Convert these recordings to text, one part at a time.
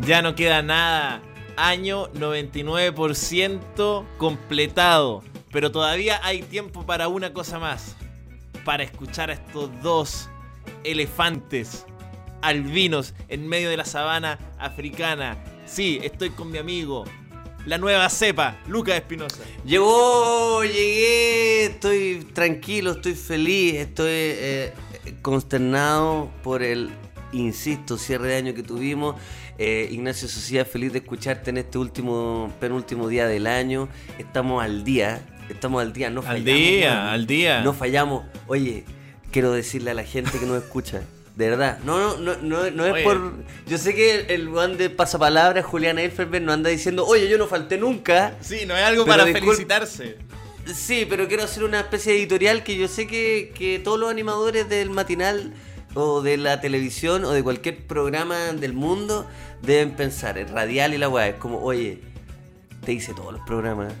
Ya no queda nada. Año 99% completado. Pero todavía hay tiempo para una cosa más. Para escuchar a estos dos elefantes albinos en medio de la sabana africana. Sí, estoy con mi amigo. La nueva cepa, Lucas Espinosa. Llegó, llegué, estoy tranquilo, estoy feliz, estoy eh, consternado por el, insisto, cierre de año que tuvimos. Eh, Ignacio Sociedad, feliz de escucharte en este último, penúltimo día del año. Estamos al día, estamos al día, no Al fallamos. día, weón. al día. No fallamos. Oye, quiero decirle a la gente que nos escucha. De verdad, no, no, no, no, no es Oye. por. Yo sé que el weón de pasapalabra, Julián Elferberg, no anda diciendo, oye, yo no falté nunca. Sí, no es algo para felicitarse. Sí, pero quiero hacer una especie de editorial que yo sé que, que todos los animadores del matinal o de la televisión o de cualquier programa del mundo deben pensar. El radial y la weá es como, oye, te hice todos los programas.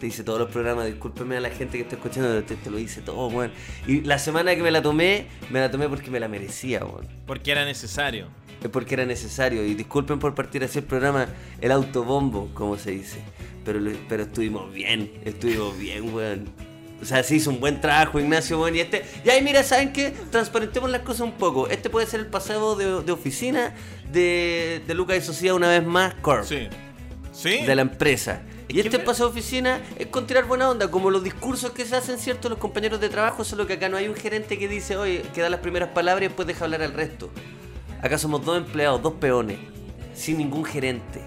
Te hice todos los programas, discúlpeme a la gente que está escuchando, te, te lo hice todo, weón. Y la semana que me la tomé, me la tomé porque me la merecía, weón. Porque era necesario. Es porque era necesario. Y disculpen por partir así el programa, el autobombo, como se dice. Pero, pero estuvimos bien, estuvimos bien, weón. O sea, se hizo un buen trabajo, Ignacio, weón. Y este. Y ahí, mira, ¿saben qué? Transparentemos las cosas un poco. Este puede ser el pasado de, de oficina de, de Lucas y Sociedad una vez más, Corp. Sí. ¿Sí? De la empresa. Y este pasado de oficina es con tirar buena onda, como los discursos que se hacen, ¿cierto? Los compañeros de trabajo, solo que acá no hay un gerente que dice, oye, que da las primeras palabras y después deja hablar al resto. Acá somos dos empleados, dos peones, sin ningún gerente.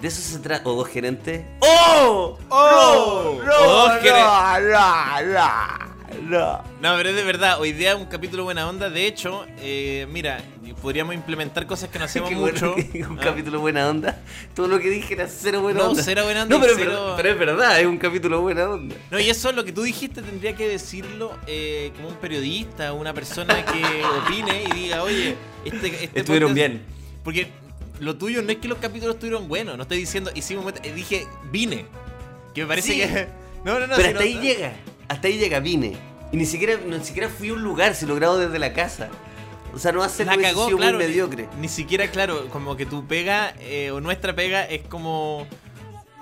De eso se trata. ¿O dos gerentes? ¡Oh! ¡Oh! ¡No! O dos ¡No! ¡No! ¡No! ¡No! No, pero es de verdad, hoy día es un capítulo buena onda. De hecho, eh, mira, podríamos implementar cosas que no hacemos Qué bueno mucho. que un ¿ah? capítulo buena onda. Todo lo que dije era cero buena No, onda. cero buena onda No, pero, es cero- verdad- pero es verdad, es un capítulo buena onda. No, y eso es lo que tú dijiste, tendría que decirlo eh, como un periodista, una persona que opine y diga, oye, este, este Estuvieron podcast- bien. Porque lo tuyo no es que los capítulos estuvieron buenos, no estoy diciendo, hicimos, dije, vine. Que me parece Sí. que... No, no, no. Pero hasta no- ahí llega, hasta ahí llega, vine. Y ni siquiera, ni siquiera fui a un lugar, si lo grabo desde la casa. O sea, no va a ser cagó, claro. muy ni- mediocre. Ni, siquiera, claro, como que tu pega eh, o nuestra pega es como.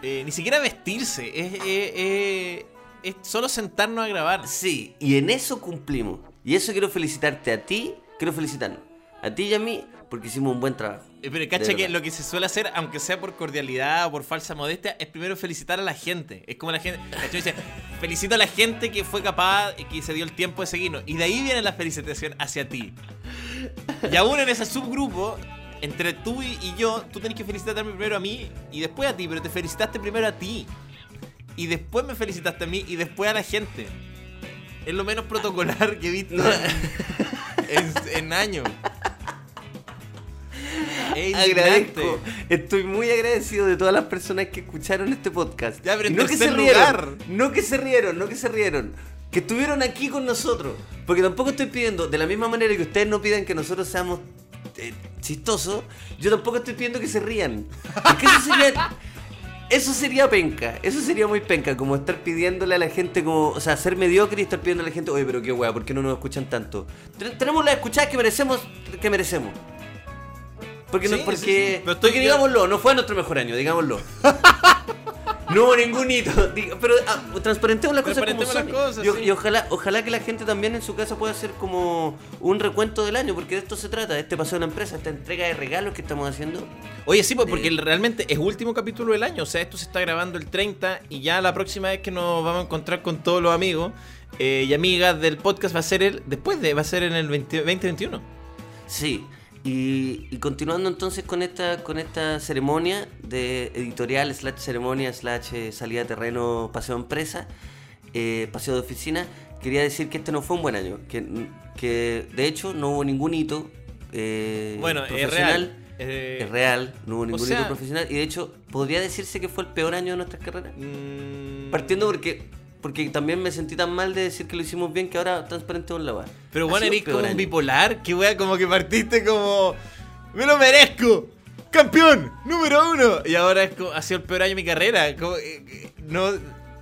eh, ni siquiera vestirse, es, eh, es solo sentarnos a grabar. Sí, y en eso cumplimos. Y eso quiero felicitarte a ti, quiero felicitarnos. A ti y a mí, porque hicimos un buen trabajo. Eh, Pero cacha que lo que se suele hacer, aunque sea por cordialidad o por falsa modestia, es primero felicitar a la gente. Es como la gente. Dice, felicito a la gente que fue capaz y que se dio el tiempo de seguirnos. Y de ahí viene la felicitación hacia ti. Y aún en ese subgrupo, entre tú y, yo, tú tenés que felicitarme primero a mí y después a ti, pero te felicitaste primero a ti. Y después me felicitaste a mí y después a la gente. Es lo menos protocolar que he visto en, en- en años. Es. Agradezco, estoy muy agradecido de todas las personas que escucharon este podcast. Ya, pero no que se rieron, no que se rieron, no que se rieron, que estuvieron aquí con nosotros. Porque tampoco estoy pidiendo, de la misma manera que ustedes no piden que nosotros seamos eh, chistosos, yo tampoco estoy pidiendo que se rían. Porque eso sería, eso sería penca, eso sería muy penca, como estar pidiéndole a la gente, como, o sea, ser mediocre y estar pidiendo a la gente, oye, pero qué weá, ¿por qué no nos escuchan tanto? Ten- Tenemos las escuchadas que merecemos, que merecemos. Porque, no, porque, sí, sí. Pero estoy- porque digámoslo, no fue nuestro mejor año, digámoslo. No hubo ningún hito, pero ah, transparentemos las cosas como son. las cosas, y, ojalá, ojalá que la gente también en su casa pueda hacer como un recuento del año, porque de esto se trata, de este paseo de la empresa, esta entrega de regalos que estamos haciendo. Oye, sí, pues porque realmente es último capítulo del año. O sea, esto se está grabando el 30 y ya la próxima vez que nos vamos a encontrar con todos los amigos eh, y amigas del podcast va a ser el después de, va a ser en el 20 2021. Sí, y, y continuando entonces con esta, con esta ceremonia de editorial, slash ceremonia, slash eh, salida de terreno, paseo de empresa, eh, paseo de oficina, quería decir que este no fue un buen año, que, que de hecho no hubo ningún hito eh, Bueno, es profesional. real. Eh, Es real, no hubo ningún sea- hito profesional y de hecho podría decirse que fue el peor año de nuestras carreras. mm, Partiendo porque porque también me sentí tan mal de decir que lo hicimos bien que ahora transparentemos la weá. Pero bueno, eres como un bipolar. Que wea, como que partiste como. ¡Me lo merezco! ¡Campeón! ¡Número uno! Y ahora es como, ha sido el peor año de mi carrera. Como, eh, eh, no.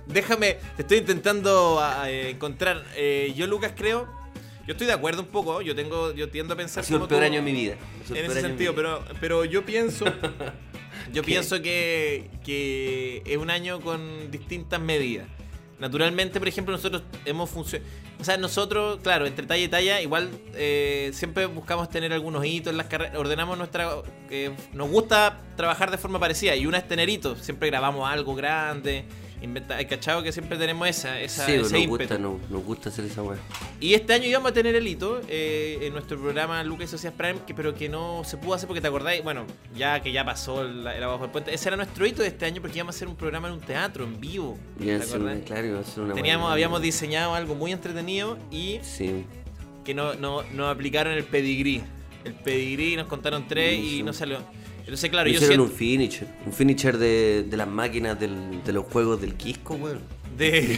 Déjame. Te estoy intentando ah, eh, encontrar. eh, yo, Lucas, creo Yo estoy de acuerdo un poco, yo tengo, yo tiendo a pensar Ha sido el peor tú año de mi vida. En ese sentido, pero, pero yo pienso, yo ¿Qué? pienso que, que es un año con distintas medidas. Naturalmente, por ejemplo, nosotros hemos funcionado. O sea, nosotros, claro, entre talla y talla, igual eh, siempre buscamos tener algunos hitos en las carreras. Ordenamos nuestra. eh, nos gusta trabajar de forma parecida y una es tener hitos. Siempre grabamos algo grande. Inventa, hay cachado que siempre tenemos esa, esa Sí, ese nos ímpetu. gusta, nos, nos gusta hacer esa weá. Y este año íbamos a tener el hito eh, en nuestro programa Lucas y Socias Prime, que, pero que no se pudo hacer porque te acordáis, bueno, ya que ya pasó el, el abajo del puente, ese era nuestro hito de este año porque íbamos a hacer un programa en un teatro, en vivo. ¿te una- claro, iba a ser una Teníamos, habíamos diseñado algo muy entretenido y Sí. que no, no, nos aplicaron el pedigrí. El pedigrí nos contaron tres y Sí. no salió. Entonces, claro, yo hicieron siento. un finisher. Un finisher de, de las máquinas del- de los juegos del Quisco, weón. De...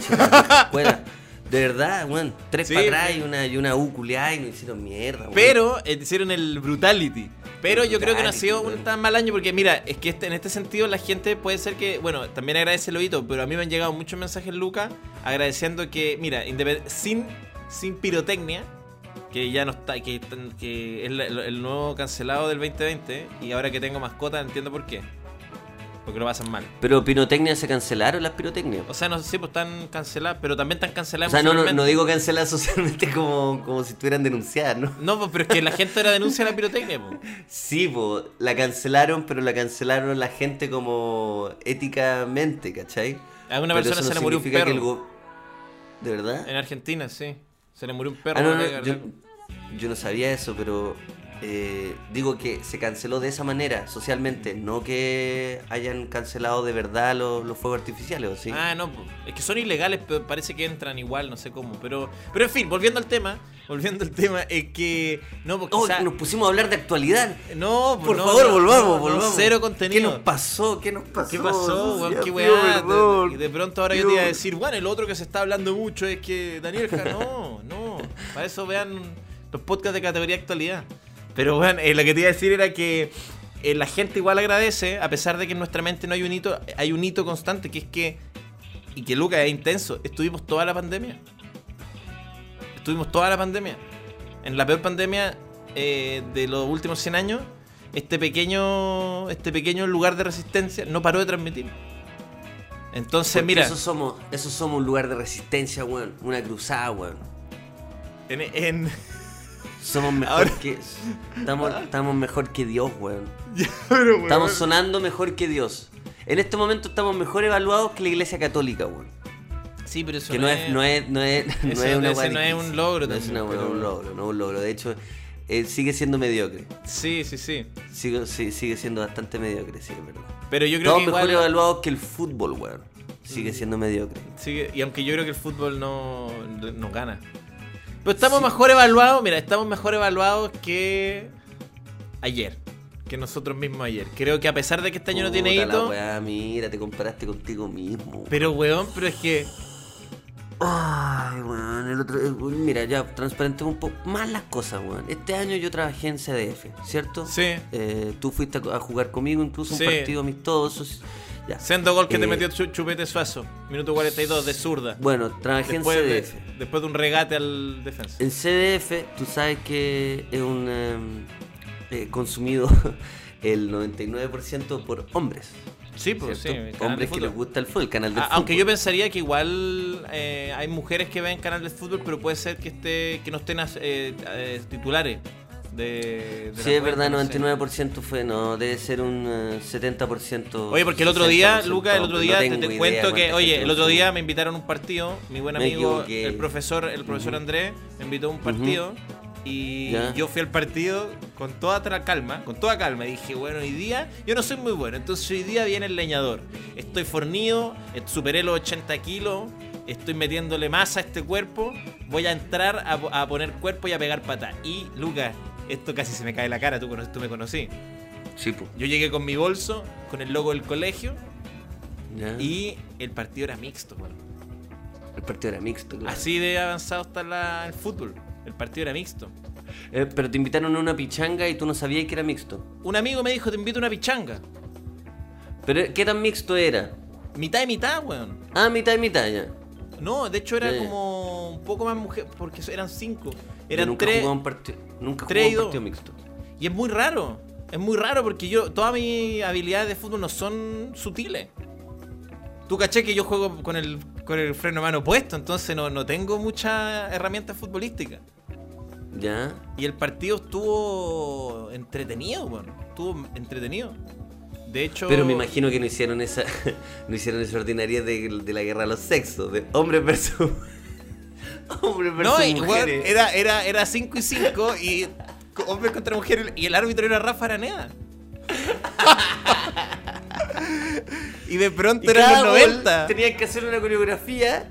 De verdad, weón. Tres Sí, para atrás y una, y una U culiada y nos hicieron mierda, weón. Pero eh, hicieron el Brutality. Pero El yo creo que no ha sido un tan mal año porque, mira, es que este, en este sentido la gente puede ser que, bueno, también agradece el oído, pero a mí me han llegado muchos mensajes, Luca, agradeciendo que, mira, sin, sin pirotecnia, que ya no está, que, que es el, el nuevo cancelado del 2020, y ahora que tengo mascota entiendo por qué. Porque lo pasan mal. Pero pirotecnia se cancelaron las pirotecnias. O sea, no sé si pues están canceladas, pero también están O canceladas sea, no, no, no digo cancelar socialmente como, como si estuvieran denunciadas, ¿no? No, pues, pero es que la gente ahora denuncia la pirotecnia, pues. Sí, po, la cancelaron, pero la cancelaron la gente como éticamente, ¿cachai? A una persona no se le murió un perro. el ¿De verdad? En Argentina, sí. Se le murió un perro. Ah, no, no. Yo no sabía eso, pero eh, digo que se canceló de esa manera, socialmente, no que hayan cancelado de verdad los, los fuegos artificiales, ¿o sí? Ah, no, es que son ilegales, pero parece que entran igual, no sé cómo. Pero, pero en fin, volviendo al tema, volviendo al tema, es que. No, porque Oh, nos pusimos a hablar de actualidad. No, Por no, favor, no, volvamos, volvamos. Cero ¿Qué contenido. nos pasó? ¿Qué nos pasó? ¿Qué pasó, weón? ¿Qué weá? perdón. De pronto ahora yo te iba a Dios. decir, bueno, el otro que se está hablando mucho es que Daniel no, no. Para eso vean los podcasts de categoría actualidad. Pero bueno, eh, lo que te iba a decir era que eh, la gente igual agradece, a pesar de que en nuestra mente no hay un hito, hay un hito constante, que es que, y que Lucas es intenso, estuvimos toda la pandemia. Estuvimos toda la pandemia. En la peor pandemia eh, de los últimos 100 años, este pequeño, este pequeño lugar de resistencia no paró de transmitir. Entonces, Porque mira, Eso somos, eso somos un lugar de resistencia, weón. Una cruzada, weón. en, en- Somos mejor Ahora- que. Estamos, estamos mejor que Dios, weón. Pero, weón, Estamos sonando mejor que Dios. En este momento estamos mejor evaluados que la iglesia católica, weón. Sí, pero eso Que no es, no es, no es, no Eso- es una ese weá no es un logro No es una pero- un logro, no es un logro. De hecho, eh, sigue siendo mediocre. Sí, sí, sí. Sigue, sí, sigue siendo bastante mediocre, sí, es verdad. Pero yo creo Estamos que mejor igual... evaluados que el fútbol, weón. Sigue siendo mediocre. sigue- y aunque yo creo que el fútbol no nos gana. Pero estamos Sí. mejor evaluados, mira, estamos mejor evaluados que ayer. Que nosotros mismos ayer. Creo que a pesar de que este año no tiene Puta la hito... weá, mira, te comparaste contigo mismo. Pero, weón, pero es que... Ay, weón, el otro. eh, Mira, ya transparentemos un poco más las cosas, weón. Este año yo trabajé en CDF, ¿cierto? Sí. Eh, tú fuiste a jugar conmigo, incluso Sí. un partido amistoso. Ya. Sendo gol que te Eh, metió Chu- Chupete Suazo. Minuto 42 de zurda. Bueno, trabajé Después en de, CDF. después de un regate al defensa. En CDF, tú sabes que es un em, eh, consumido el 99% por hombres. Sí, pues sí. de hombres que les gusta el fútbol, el canal de Ah, fútbol. Aunque yo pensaría que igual eh, hay mujeres que ven canal de fútbol, pero puede ser que esté que no estén eh, titulares de, de Sí, es verdad, cuenta, no sé. 99% fue, no, debe ser un eh, 70%. Oye, porque el otro día, 60% Luca, el otro día No te, cuento que, oye, el otro día me invitaron a un partido, mi buen amigo, el profesor, el profesor. Andrés, me invitó a un partido y Ya. yo fui al partido con toda calma, con toda calma, y dije, bueno, hoy día yo no soy muy bueno, entonces hoy día viene el leñador. Estoy fornido, eh, superé los 80 kilos, estoy metiéndole masa a este cuerpo, voy a entrar a, a poner cuerpo y a pegar patas. Y, Lucas, esto casi se me cae la cara, tú, me conocí. Sí, pues. Yo llegué con mi bolso, con el logo del colegio, y el partido era mixto, weón. El partido era mixto, claro. Así de avanzado está la- el fútbol. El partido era mixto. Eh, pero te invitaron a una pichanga y tú no sabías que era mixto. Un amigo me dijo, te invito a una pichanga. Pero, ¿qué tan mixto era? Mitad y mitad, weón. Ah, mitad y mitad ya. No, de hecho era Ya, ya. como poco más mujer, porque eran cinco. Yo Eran nunca tres. un partido, nunca tres un partido mixto. Y es muy raro. Es muy raro porque yo, todas mis habilidades de fútbol no son sutiles. Tú caché que yo juego con el, con el freno mano puesto, entonces no, no tengo muchas herramientas futbolísticas. ¿Ya? Y el partido estuvo entretenido, weón. Estuvo entretenido. De hecho. Pero me imagino que no hicieron esa no hicieron esa ordinaria de, de la guerra a los sexos, de hombres versus versus No, y, mujeres. era 5 era, era cinco y 5 y hombres contra mujeres y el árbitro era Rafa Araneda. y de pronto Y eran los gol 90. Tenían que hacer una coreografía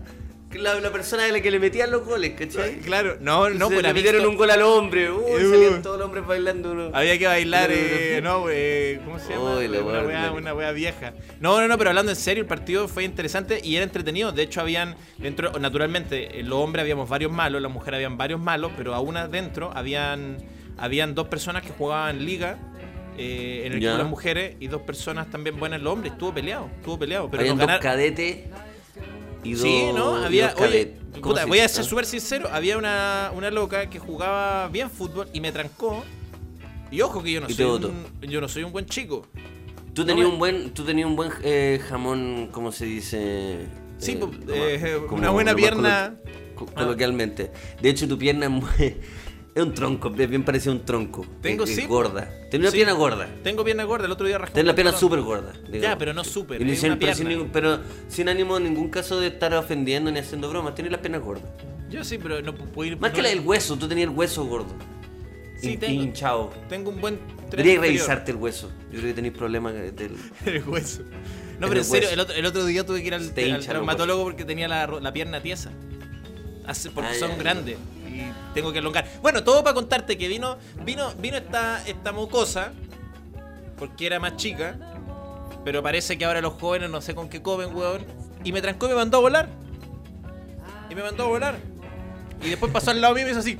la, la persona a la que le metían los goles, ¿cachai? Claro, no, no, pues le metieron un gol al hombre, uy, Uh. salían todos los hombres bailando uno. Había que bailar, eh, no, eh, ¿cómo se llama? Una, wea una wea vieja. No, no, no, pero hablando en serio, el partido fue interesante y era entretenido. De hecho, habían, dentro, naturalmente, eh, los hombres habíamos varios malos, las mujeres habían varios malos, pero aún adentro habían, habían dos personas que jugaban liga. eh, en el equipo de las mujeres y dos personas también buenas en los hombres. Estuvo peleado, estuvo peleado. Pero Habían nos dos ganaron- cadetes Sí, ¿no? Había, oye, cadet- ¿cómo puta, voy a ser súper sincero, había una, una loca que jugaba bien fútbol y me trancó. Y ojo que yo no soy un, yo no soy un buen chico. Tú tenías un buen, tú tenías un buen eh, jamón, ¿cómo se dice? Sí, Eh, pues, eh, una buena pierna. colo- co- coloquialmente. De hecho, tu pierna es, muy- es un tronco, bien parecido a un tronco. Tengo, sí. gorda. Tenés una Sí. pierna gorda. Tengo pierna gorda, el otro día rajé Tenés un la pierna súper gorda. digamos. Ya, pero no súper, Y una pero, sin pierna. pero sin ánimo en ningún caso de estar ofendiendo ni haciendo bromas. Tienes las piernas gordas. Yo sí, pero no puedo ir. Más no- que la del hueso, tú tenías el hueso gordo. Sí, Hin- tengo. Hinchado. Tengo un buen. Deberías revisarte el hueso. Yo creo que tenéis problemas del. el hueso. No, En pero en serio, el otro, el otro día tuve que ir al, al traumatólogo porque tenía la, la pierna tiesa. Hace- porque Ah, son ya. Y tengo que elongar. Bueno, todo para contarte que vino vino vino esta, esta mocosa porque era más chica, pero parece que ahora los jóvenes no sé con qué comen, weón. Y me trancó y me mandó a volar. Y me mandó a volar. Y después pasó al lado mío y me hizo así.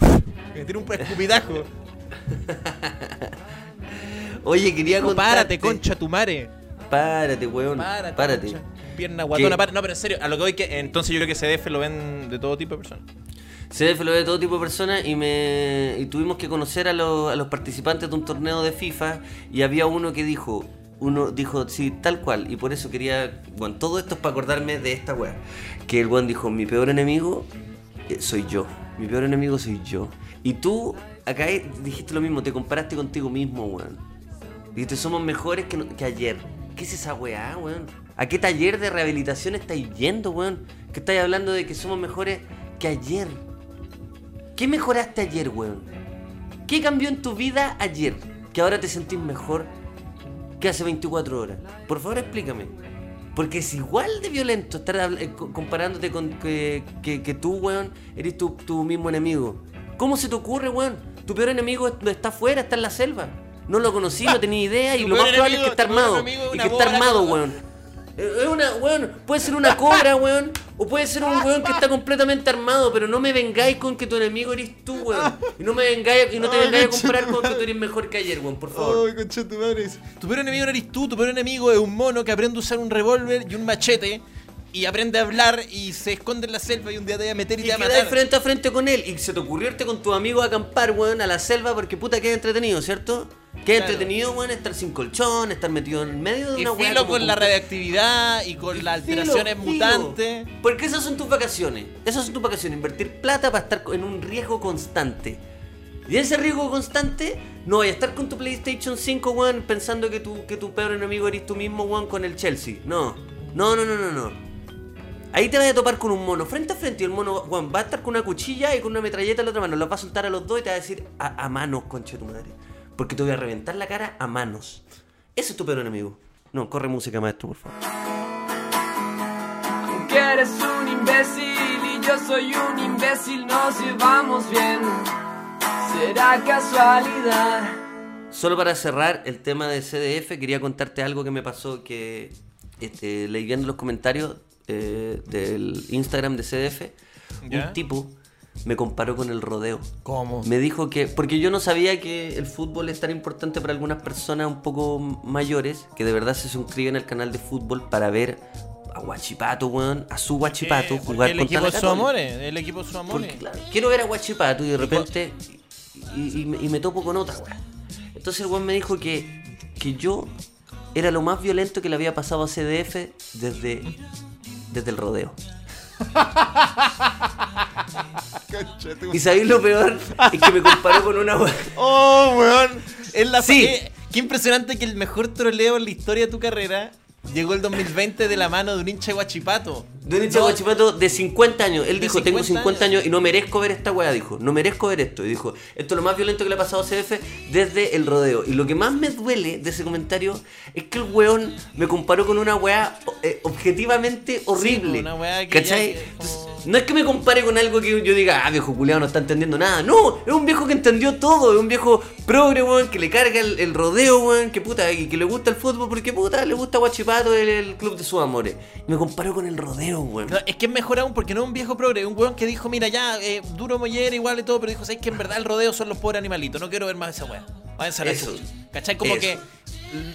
Me tiró un escupitajo. Oye, quería contarte. párate, concha tu madre. Párate, weón. Párate. Pierna guatona, párate. No, pero en serio, a lo que voy que entonces yo creo que CDF lo ven de todo tipo de personas. Lo ve de todo tipo de personas y me y tuvimos que conocer a, los- a los participantes de un torneo de FIFA y había uno que dijo, uno dijo, sí, tal cual, y por eso quería, bueno, todo esto es para acordarme de esta weá, que el weón dijo, mi peor enemigo eh, soy yo, mi peor enemigo soy yo. Y tú acá dijiste lo mismo, te comparaste contigo mismo, weón. Dijiste, somos mejores que, que ayer. ¿Qué es esa weá, weón? ¿A qué taller de rehabilitación estáis yendo, weón? Que estáis hablando de que somos mejores que ayer. ¿Qué mejoraste ayer, weón? ¿Qué cambió en tu vida ayer? Que ahora te sentís mejor que hace 24 horas. Por favor, explícame. Porque es igual de violento estar eh, co- comparándote con que, que, que tú, weón, eres tu, tu mismo enemigo. ¿Cómo se te ocurre, weón? Tu peor enemigo está afuera, está en la selva. No lo conocí, no tenía idea y lo más probable es que está armado. Y que está armado, weón. Es una, weón, puede ser una cobra, weón. O puede ser un weón que está completamente armado, pero no me vengáis con que tu enemigo eres tú, weón. Y no me vengáis, y no te Ay, vengáis a comparar tu con que tú eres mejor que ayer, weón, por favor. Ay, concha tu madre. Tu peor enemigo no eres tú, tu peor enemigo es un mono que aprende a usar un revólver y un machete y aprende a hablar y se esconde en la selva y un día te va a meter y, Y te va a matar. frente a frente con él y se te ocurrió irte con tus amigos a acampar, weón, a la selva porque puta queda entretenido, ¿cierto? Queda Claro. entretenido, weón, estar sin colchón, estar metido en medio de Y una como con la radioactividad y con las Filo, alteraciones filo. mutantes. Porque esas son tus vacaciones. Esas son tus vacaciones. Invertir plata para estar en un riesgo constante. Y ese riesgo constante, no vaya a estar con tu PlayStation 5, weón, pensando que tu, que tu peor enemigo eres tú mismo, weón, con el Chelsea. No. No, no, no, no, no. Ahí te vas a topar con un mono frente a frente y el mono, weón, va a estar con una cuchilla y con una metralleta en la otra mano. Los va a soltar a los dos y te va a decir a, a manos, conche tu madre. Porque te voy a reventar la cara a manos. Ese es tu peor enemigo. No, corre música, maestro, por favor. Que eres un imbécil y yo soy un imbécil, nos llevamos bien. Será casualidad. Solo para cerrar el tema de CDF, quería contarte algo que me pasó que este, leyendo los comentarios eh, del Instagram de CDF, ¿Ya? un tipo me comparó con el rodeo. ¿Cómo? Me dijo que, porque yo no sabía que el fútbol es tan importante para algunas personas un poco mayores, que de verdad se suscriben al canal de fútbol para ver a Guachipato, weón, a su Guachipato, Eh, jugar el contra equipo la el equipo de su amores. Porque, claro, quiero ver a Guachipato y de repente. Y, y me- y me topo con otra, weón. Entonces el weón me dijo que, que yo era lo más violento que le había pasado a CDF desde, desde el rodeo. Y sabéis lo peor, es que me comparó con una weón. Oh, weón. Es la Sí. eh, qué impresionante que el mejor troleo en la historia de tu carrera llegó el 2020 de la mano de un hincha de guachipato. De un hincha Guachipato de 50 años. Él De dijo, tengo 50 50 años y no merezco ver esta weá, dijo. No merezco ver esto. Y dijo, esto es lo más violento que le ha pasado a CF desde el rodeo. Y lo que más me duele de ese comentario es que el weón me comparó con una weá eh, objetivamente horrible. una weá que ¿Cachai? ya que como- Entonces, no es que me compare con algo que yo diga, ah, viejo culiado no está entendiendo nada. No, es un viejo que entendió todo. Es un viejo progre, weón, que le carga el, el rodeo, weón, que puta, y que le gusta el fútbol porque puta, le gusta Guachipato, el, el club de sus amores. Y me comparó con el rodeo, weón. No, es que es mejor aún porque no es un viejo progre, es un weón que dijo, mira, ya, eh, duro mollera igual y todo, pero dijo, ¿sabes que en verdad el rodeo son los pobres animalitos? No quiero ver más esa weá. Váyanse a la Eso. ¿Cachai? Como Eso. que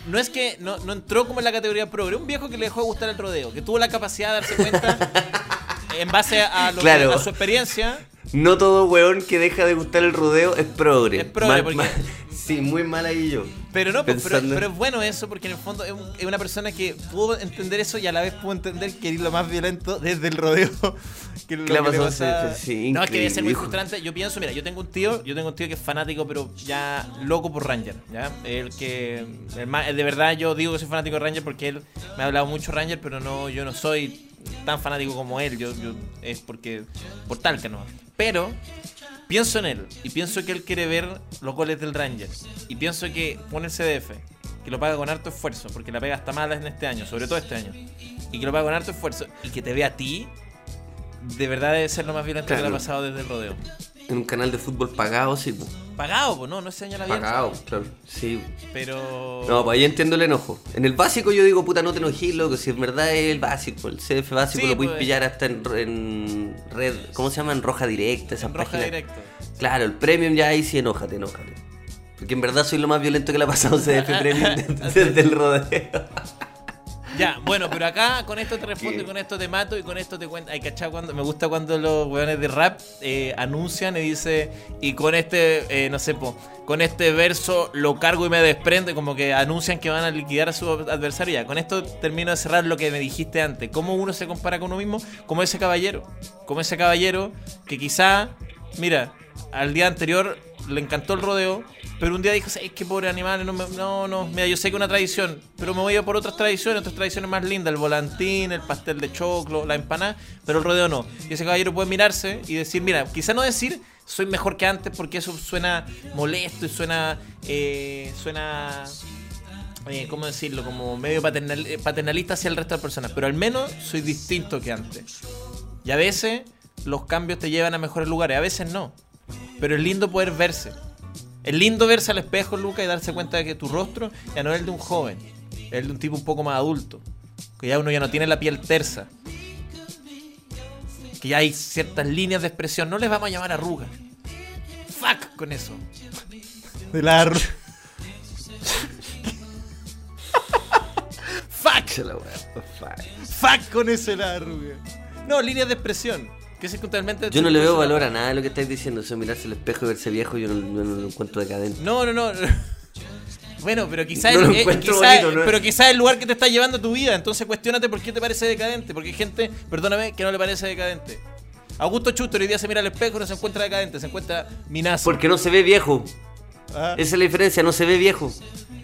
no es que no, no entró como en la categoría progre, un viejo que le dejó de gustar el rodeo, que tuvo la capacidad de darse cuenta en base a, lo que- Claro. a su experiencia. No todo weón que deja de gustar el rodeo es progre. Es progre, porque- Sí, muy mal ahí yo. Pero no, pues, pero, pero es bueno eso porque en el fondo es, un- es una persona que pudo entender eso y a la vez pudo entender que es lo más violento desde el rodeo. Que lo ¿Qué le que pasa- Sí, no, es que debe ser muy frustrante. Yo pienso, mira, yo tengo un tío, yo tengo un tío que es fanático, pero ya loco por Ranger. ¿ya? El que, el más- de verdad, yo digo que soy fanático de Ranger porque él me ha hablado mucho Ranger, pero no, yo no soy tan fanático como él. Yo, yo- es porque por tal que no. Pero pienso en él y pienso que él quiere ver los goles del Ranger y pienso que pone el CDF que lo paga con harto esfuerzo porque la pega hasta mala en este año sobre todo este año y que lo paga con harto esfuerzo y que te ve a ti de verdad debe ser lo más violento que le Claro. ha pasado desde el rodeo En un canal de fútbol pagado, sí. Pagado pues no no es señal abierta Pagado, claro. Sí. pero No, pues ahí entiendo el enojo. En el básico yo digo, puta, no te enojes, loco. Si en verdad es el básico, el CF básico Sí, lo puedes pues. pillar hasta en, en red, ¿cómo se llama? En roja directa, esas en roja páginas. directo Claro, el premium ya ahí sí enójate, enójate. Porque en verdad soy lo más violento que le ha pasado a CF Premium desde el rodeo. Ya, bueno, pero acá con esto te respondo, ¿Qué? y con esto te mato y con esto te cuento. Ay, cachado cuando me gusta cuando los weones de rap eh, anuncian y dice y con este, eh, no sé, po, con este verso lo cargo y me desprende, como que anuncian que van a liquidar a su adversario. Ya, con esto termino de cerrar lo que me dijiste antes. ¿Cómo uno se compara con uno mismo? Como ese caballero, como ese caballero que quizá, mira, al día anterior le encantó el rodeo, pero un día dijo, es que pobre animal, no, me- no, no, mira, yo sé que una tradición, pero me voy a por otras tradiciones, otras tradiciones más lindas, el volantín, el pastel de choclo, la empanada, pero el rodeo no. Y ese caballero puede mirarse y decir, mira, quizá no decir soy mejor que antes porque eso suena molesto y suena, eh, suena, eh, ¿cómo decirlo? Como medio eh, paternalista hacia el resto de las personas, pero al menos soy distinto que antes. Y a veces los cambios te llevan a mejores lugares, a veces no. Pero es lindo poder verse. Es lindo verse al espejo, Luca, y darse cuenta de que tu rostro ya no es el de un joven, es el de un tipo un poco más adulto. Que ya uno ya no tiene la piel tersa. Que ya hay ciertas líneas de expresión. No les vamos a llamar arrugas. Fuck con eso. De la arruga. Fuck. Fuck con eso de la arruga. No, líneas de expresión. Que. Yo no le veo valor a nada de lo que estáis diciendo. Eso mirarse al espejo y verse viejo, yo no, yo no lo encuentro decadente. No, no, no. Bueno, pero quizás No el, eh, quizá- bonito, ¿no? pero quizá el lugar que te está llevando tu vida. Entonces cuestionate por qué te parece decadente. Porque hay gente, perdóname, que no le parece decadente. Augusto Schuster hoy día se mira al espejo y no se encuentra decadente, se encuentra minazo. Porque no se ve viejo. Ah. Esa es la diferencia, no se ve viejo.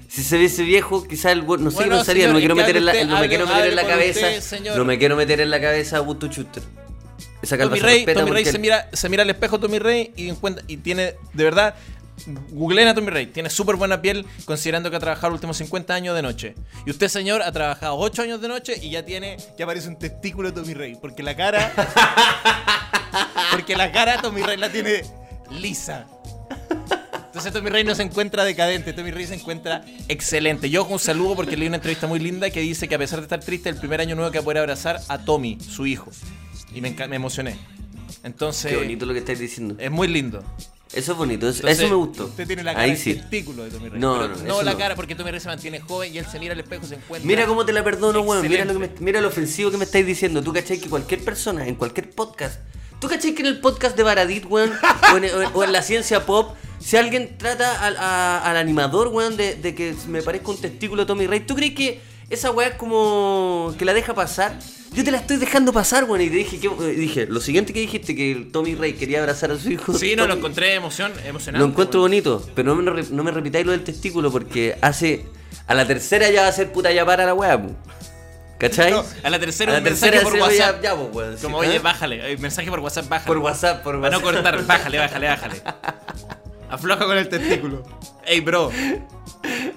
Si se viese viejo, quizás el no sé Bueno, qué pensaría, no me quiero meter en la, no cabeza. no me quiero meter en la cabeza a Augusto Schuster. Tommy se Rey, Tommy Rey se mira, se mira al espejo Tommy Rey y encuentra y tiene, de verdad, googleen a Tommy Rey, tiene súper buena piel considerando que ha trabajado los últimos 50 años de noche. Y usted, señor, ha trabajado 8 años de noche y ya tiene, ya parece un testículo de Tommy Rey, porque la cara, porque la cara Tommy Rey la tiene lisa. Entonces Tommy Rey no se encuentra decadente, Tommy Rey se encuentra excelente. Yo un saludo porque leí una entrevista muy linda que dice que a pesar de estar triste, el primer año nuevo que va a poder abrazar a Tommy, su hijo. Y me, me emocioné. Entonces, Qué bonito lo que estáis diciendo. es muy lindo. Eso es bonito, eso, Entonces, eso me gustó. Usted tiene la cara Ahí de sí. testículo de Tommy Rey. No, no, no la no. cara porque Tommy Rey se mantiene joven y él se mira al espejo y se encuentra. Mira cómo te la perdono, weón. Mira, lo que me- Excelente. mira lo ofensivo que me estáis diciendo. Tú cachai que cualquier persona, en cualquier podcast. ¿Tú cachai que en el podcast de Baradit, weón? o, en, o en- o en la ciencia pop, si alguien trata al, a- al animador, weón, de, de que me parezca un testículo de Tommy Rey, ¿tú crees que esa weá es como que la deja pasar? Yo te la estoy dejando pasar, weón. Y te dije, que, dije, lo siguiente que dijiste, que el Tommy Rey quería abrazar a su hijo. Sí, no, lo encontré emoción, emocionante. Lo encuentro bonito, pero no me, no me repitáis lo del testículo porque hace. A la tercera ya va a ser puta ya para la weá. ¿cachai? No, a la tercera A un la mensaje tercera por se- ya- WhatsApp. ya, pues, Como, ¿eh? oye, bájale. eh, Mensaje por WhatsApp, bájale. Por WhatsApp, por Para no WhatsApp. cortar, bájale, bájale, bájale. Afloja con el testículo. Ey, bro.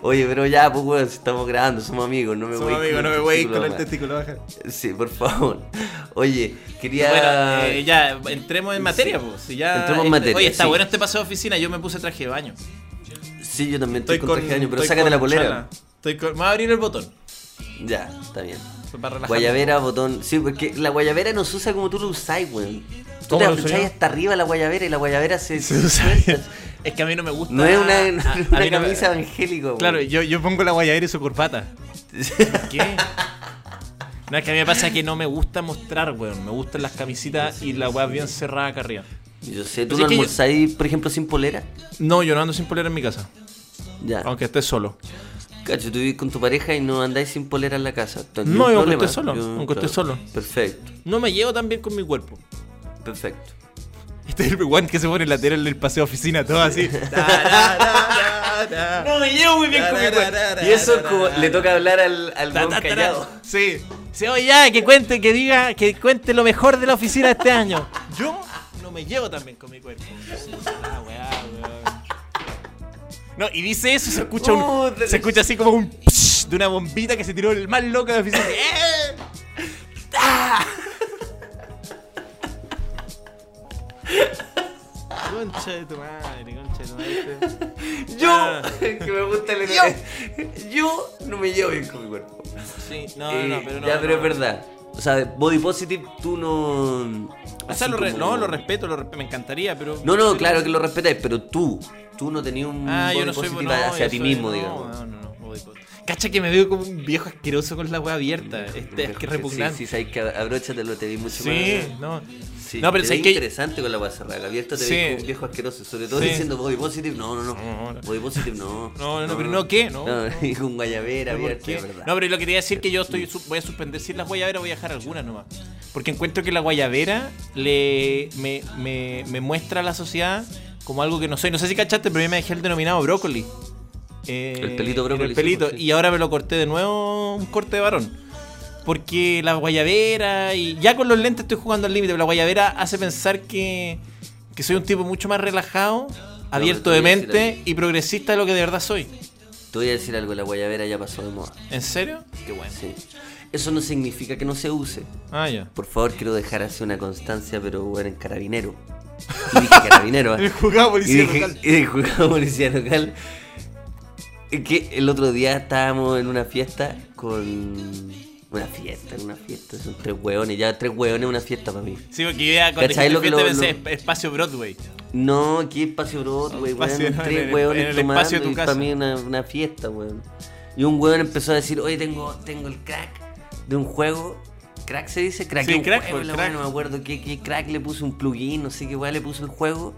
Oye, pero ya, pues, weón, si estamos grabando, somos amigos, no me Somos weis amigos, no me voy con el testículo, bájale. Sí, por favor. Oye, quería. Bueno, eh, ya, entremos en materia, pues. si ya, Entremos en este- materia, Oye, está sí. bueno este paseo de oficina. Yo me puse traje de baño. Sí, yo también estoy, Estoy con traje de baño, pero sácate la polera. Estoy con- Me voy a abrir el botón. Ya, está bien. Para. Guayabera, botón. Sí, porque la guayabera no se usa como tú lo usáis, weón. Tú ¿Cómo te yo? hasta arriba la guayabera y la guayabera se. Se usa bien. Es que a mí no me gusta. No es una, a- no a es mí una no me- camisa evangélica, weón. Claro, yo, yo pongo la guayabera y su corbata. ¿Qué? No, es que a mí me pasa que no me gusta mostrar, weón. Me gustan las camisitas y la weá bien cerrada acá arriba. Yo sé, ¿tú Pues no que yo- almorzáis, por ejemplo, sin polera? No, yo no ando sin polera en mi casa. Ya. Aunque esté solo. Cacho, tú vivís con tu pareja y no andáis sin polera en la casa. Entonces, No, yo aunque problema. esté solo, aunque esté solo. Perfecto, No me llevo tan bien con mi cuerpo. perfecto. Este es el weón que se pone lateral del paseo de oficina, todo así. No me llevo muy bien con mi cuerpo. Y eso es como le toca hablar al, al ta, callado. Sí. Sí, oye, ya, que cuente, que diga, que cuente lo mejor de la oficina este año. Yo no me llevo tan bien con mi cuerpo. Ah, weá. No, y dice eso y se escucha un, Puta. se escucha así como un psh de una bombita que se tiró el más loco de la oficina. ¡Eh! ¡Ah! Concha de tu madre, concha de tu madre. Yo, Ah. que me gusta el Yo no me llevo bien con mi cuerpo. Sí, no, Eh, no, pero no. ya, pero no. es verdad. O sea, body positive, tú no. O sea, lo re- como- no, lo respeto, lo respeto, me encantaría, pero. No, no, claro que lo respetáis, pero tú, tú no tenías un Ah, body yo soy positive no, hacia yo ti soy- mismo, no, digamos. No, no, no. Cacha que me veo como un viejo asqueroso con la wea abierta. Este, es que repugnante. Sí, sí, sabes que abróchatelo, te vi mucho Sí, más. no. Sí, no, pero te que. interesante con la guasa cerrada. Abierto te Sí. como un viejo asqueroso. Sobre todo Sí. diciendo body positive. No, no, no. No, no. Body positive no. No, no, pero no, ¿qué? No. y con guayabera ¿Por abierta, qué? es verdad. No, pero lo que te iba a decir que yo estoy voy a suspender si las guayaberas, voy a dejar algunas nomás. Porque encuentro que la guayabera le me, me, me muestra a la sociedad como algo que no soy. No sé si cachaste, pero yo me dejé el denominado brócoli. Eh, El pelito brócoli, El pelito. sí. Y ahora me lo corté de nuevo un corte de varón. Porque la guayabera y ya con los lentes estoy jugando al límite, pero la guayabera hace pensar que, que soy un tipo mucho más relajado, abierto de mente y progresista de lo que de verdad soy. Te voy a decir algo, la guayabera ya pasó de moda. ¿En serio? Qué bueno. Sí. Eso no significa que no se use. Ah, ya. Por favor, quiero dejar así una constancia, pero bueno, en carabinero. Y dije carabinero. ¿eh? El juzgado y dije, y dije juzgado policía local. Es Que el otro día estábamos en una fiesta con. Una fiesta, en una fiesta. Son tres hueones. Ya tres hueones, una fiesta para mí. Sí, porque idea cuando ¿Cachai? dijiste Lo que lo- pensé lo- esp- espacio Broadway. No, aquí espacio Broadway, weón. Tres hueones tomando y para mí una, una fiesta, weón. Y un weón empezó a decir, oye, tengo, tengo el crack de un juego. ¿Crack se dice? Crack Sí, un crack, juego, crack. weá, no me acuerdo qué, qué crack le puso un plugin, no sé qué weón le puso el juego.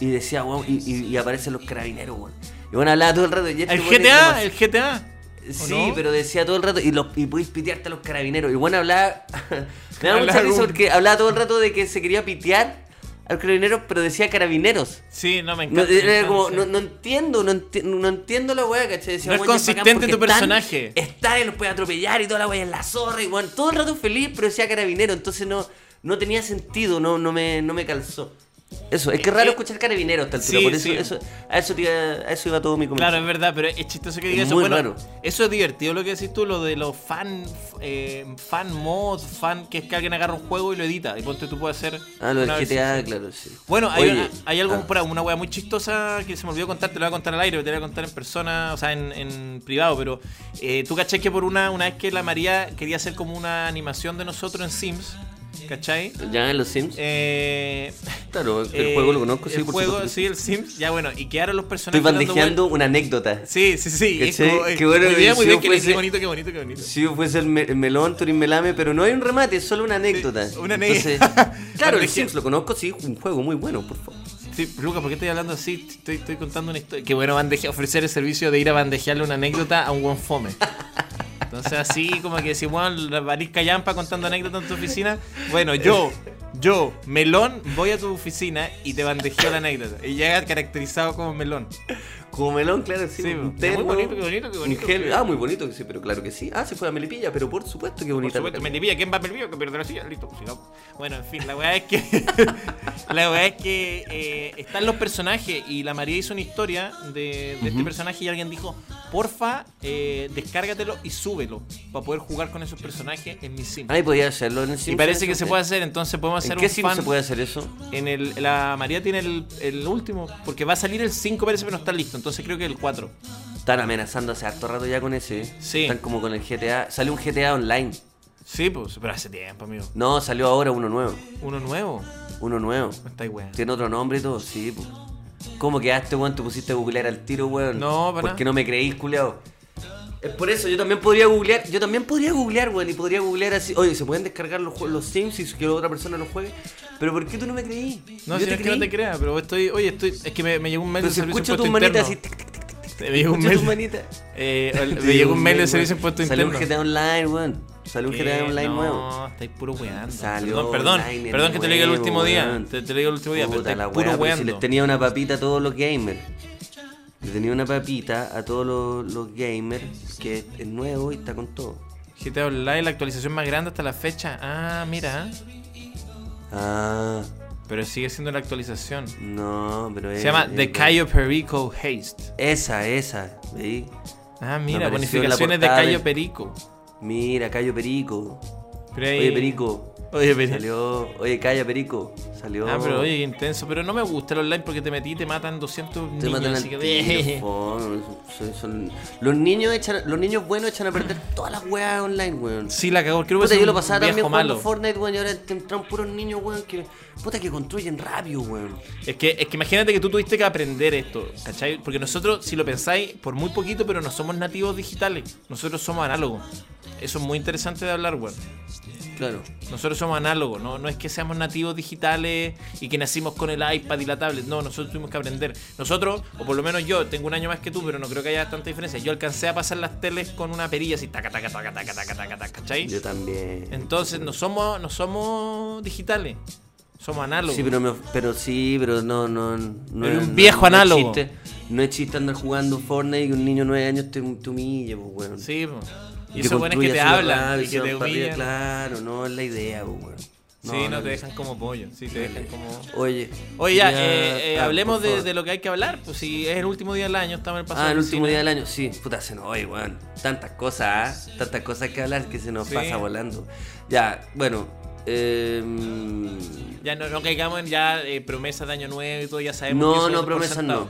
Y decía, y, y- y aparecen los carabineros, weón. Y bueno, hablaba todo el rato. Y este El GTA, el GTA. ¿o Sí, no? pero decía todo el rato, y, los, y podéis pitearte a los carabineros. Y bueno, hablaba. me da mucha risa porque hablaba todo el rato de que se quería pitear a los carabineros, pero decía carabineros. Sí, no me No, encanta. me era como, no, no entiendo, no, enti- no entiendo la weá, ¿cachai? Decía, No es "Weón, ya bacán consistente tu personaje". Están y los puede atropellar y toda la weá en la zorra, y weón, todo el rato feliz, pero decía carabinero, entonces no, no tenía sentido, no, no, me, no me calzó. Eso, es que es raro Eh, escuchar carabinero a esta altura, sí, por eso, sí. eso, a, eso iba, a eso iba todo mi comentario. Claro, es verdad, pero es chistoso que digas Es eso. muy Bueno, raro. eso es divertido lo que decís tú, lo de los fan, eh, fan mod, fan, que es que alguien agarra un juego y lo edita. Y ponte tú puedes hacer. Ah, lo del una GTA, claro, sí. Bueno, hay, Oye, hay algo, ah. ahí, una wea muy chistosa que se me olvidó contar, te lo voy a contar al aire, te lo voy a contar en persona, o sea, en, en privado, pero eh, tú caché que por una, una vez que la María quería hacer como una animación de nosotros en Sims, ¿cachai? Ya en los Sims. Eh, claro, el eh, juego lo conozco, sí, el por juego, supuesto. sí, el Sims, ya bueno, y quedaron los Estoy personajes. dando bandejeando una anécdota. Sí, sí, sí. eh, Qué bueno muy bien, muy bien, qué, fuese- qué bonito, qué bonito, qué bonito. Si yo fuese el, me- el melón, Turín Melame, pero no hay un remate, es solo una anécdota. una anécdota. claro, el Sims lo conozco, sí, un juego muy bueno, por favor. Sí, Lucas, ¿por qué estoy hablando así? Estoy, estoy contando una historia. Qué bueno bandeje- ofrecer el servicio de ir a bandejearle una anécdota a un buen fome. Entonces así como que si Juan la varisca yampa contando anécdotas en tu oficina. Bueno, yo, yo, melón, voy a tu oficina y te bandejeo la anécdota. Y llega caracterizado como melón. Como melón, claro, sí. Sí, un muy terno, bonito, qué bonito, qué bonito. gel- Ah, muy bonito, sí, pero claro que sí. Ah, se fue a Melipilla, pero por supuesto que Por bonita. supuesto, la me calidad. divía. ¿Quién va a Melipilla? Que pierde la silla. Listo, pues, si no. Bueno, en fin, la weá es que. la weá es que eh, están los personajes y la María hizo una historia de, de este personaje y alguien dijo: Porfa, eh, descárgatelo y súbelo para poder jugar con esos personajes en mi sim. Ahí podía hacerlo en el Sims. y parece que se puede hacer, entonces podemos hacer ¿En qué un fan. se puede hacer eso? En el, la María tiene el, el último, porque va a salir el 5, parece, pero no está listo. Entonces creo que el 4. Están amenazando hace harto rato ya con ese. ¿eh? Sí. Están como con el GTA. Salió un GTA online. Sí, pues, pero hace tiempo, amigo. No, salió ahora uno nuevo. Uno nuevo. Uno nuevo. Me estáis weón. Tiene otro nombre y todo, sí, pues. ¿Cómo quedaste, weón? Te pusiste a googlear al tiro, weón. No, para Porque nada. no me creís, culeado. Es por eso, yo también podría googlear, yo también podría googlear, weón, y podría googlear así, oye, se pueden descargar los, los Sims si que otra persona los juegue, pero ¿por qué tú no me creí? No, yo si no es que no te creas, pero estoy. Oye, estoy. Es que me, me llegó un mail Pero de servicio escucho tus manitas así, tic, tic, tic, tic, Me llegó un mail. tus manitas. Eh, me llegó un mail de servicio impuesto Salió interno. un GTA Online, weón. Salió un. GTA Online no, nuevo. estáis puro weando. Salió perdón, perdón. Perdón que te lo diga el último día. Te, lo digo el último día, pero puro weá, pero si weando. les tenía una papita a todos los gamers. Le tenía una papita a todos los, los gamers que es nuevo y está con todo. GTA Online, la actualización más grande hasta la fecha. Ah, mira. Ah, Pero sigue siendo la actualización. no, pero es. Se llama es- The Cayo Perico Haste. Esa, esa, ¿veí? Ah, mira, bonificaciones de Cayo Perico. Mira, Cayo Perico. Pero ahí- Oye, Perico. Oye, Perico. Salió. Oye, Calla Perico. Salió. Ah, pero oye, qué intenso. Pero no me gusta el online porque te metí y te matan 200 Te niños. matan así que... tiro, fon, son- son- Los niños echan, los niños buenos echan a perder todas las weas online, weón. Sí, la cagó. Creo que Puta, yo lo pasaba también jugando. Fortnite, weón, y ahora te entran puros niños, weón, que. Puta que construyen rápido, weón. Es que, es que imagínate que tú tuviste que aprender esto, ¿cachai? Porque nosotros, si lo pensáis, por muy poquito, pero no somos nativos digitales. Nosotros somos análogos. Eso es muy interesante de hablar, weón. Claro. Nosotros somos análogos, ¿no? no es que seamos nativos digitales y que nacimos con el iPad y la tablet. No, nosotros tuvimos que aprender. Nosotros, o por lo menos yo, tengo un año más que tú, pero no creo que haya tanta diferencia. Yo alcancé a pasar las teles con una perilla así, taca, taca, taca, taca, taca, taca, taca, ¿cachai? Yo también. Entonces, no somos, no somos digitales, somos análogos. Sí, pero, me- pero sí, pero no, no, no es- un viejo no análogo. No es chiste andar jugando Fortnite y un niño de 9 años te, te humille, pues, weón. Sí, po. Y Que esos buenos que te hablan y que te humillan. Claro, no es la idea, weón. sí, no, te dejan como pollo, sí, te dejan como... Oye. Oye, ya, eh, eh, ah, hablemos de, lo que hay que hablar, pues si es el último día del año, estamos en el pasado. Ah, el último día del año, sí. Puta, se nos oye, weón. Tantas cosas, ¿ah? Tantas cosas que hablar que se nos Sí. pasa volando. Ya, bueno. Eh, Ya no, no caigamos en ya eh, promesas de año nuevo y todo, ya sabemos que no, eso no, es promesas no.